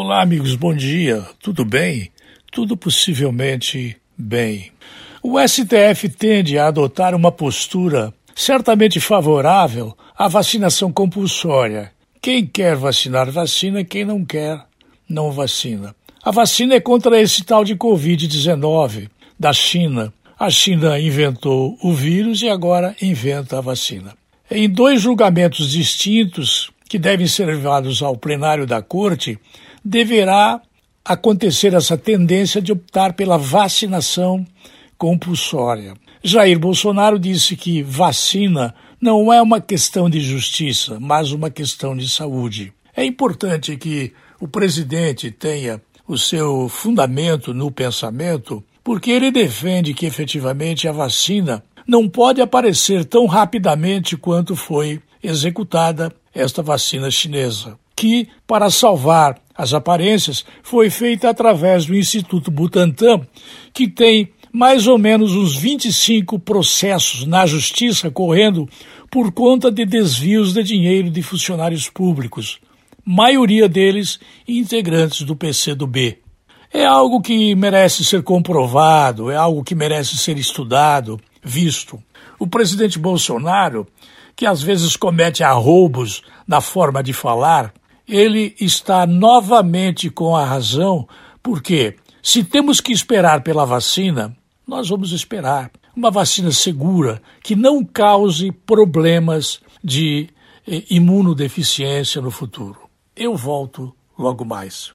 Olá, amigos, bom dia. Tudo bem? Tudo possivelmente bem. O STF tende a adotar uma postura certamente favorável à vacinação compulsória. Quem quer vacinar, vacina, quem não quer, não vacina. A vacina é contra esse tal de Covid-19 da China. A China inventou o vírus e agora inventa a vacina. Em dois julgamentos distintos, que devem ser levados ao plenário da Corte, deverá acontecer essa tendência de optar pela vacinação compulsória. Jair Bolsonaro disse que vacina não é uma questão de justiça, mas uma questão de saúde. É importante que o presidente tenha o seu fundamento no pensamento, porque ele defende que efetivamente a vacina não pode aparecer tão rapidamente quanto foi executada esta vacina chinesa, que, para salvar as aparências, foi feita através do Instituto Butantan, que tem mais ou menos uns 25 processos na justiça correndo por conta de desvios de dinheiro de funcionários públicos, maioria deles integrantes do PCdoB. É algo que merece ser comprovado, é algo que merece ser estudado, visto. O presidente Bolsonaro que às vezes comete arroubos na forma de falar, ele está novamente com a razão, porque se temos que esperar pela vacina, nós vamos esperar. Uma vacina segura, que não cause problemas de eh, imunodeficiência no futuro. Eu volto logo mais.